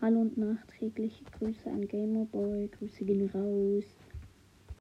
Hallo und nachträgliche Grüße an Gamerboy. Grüße gehen raus.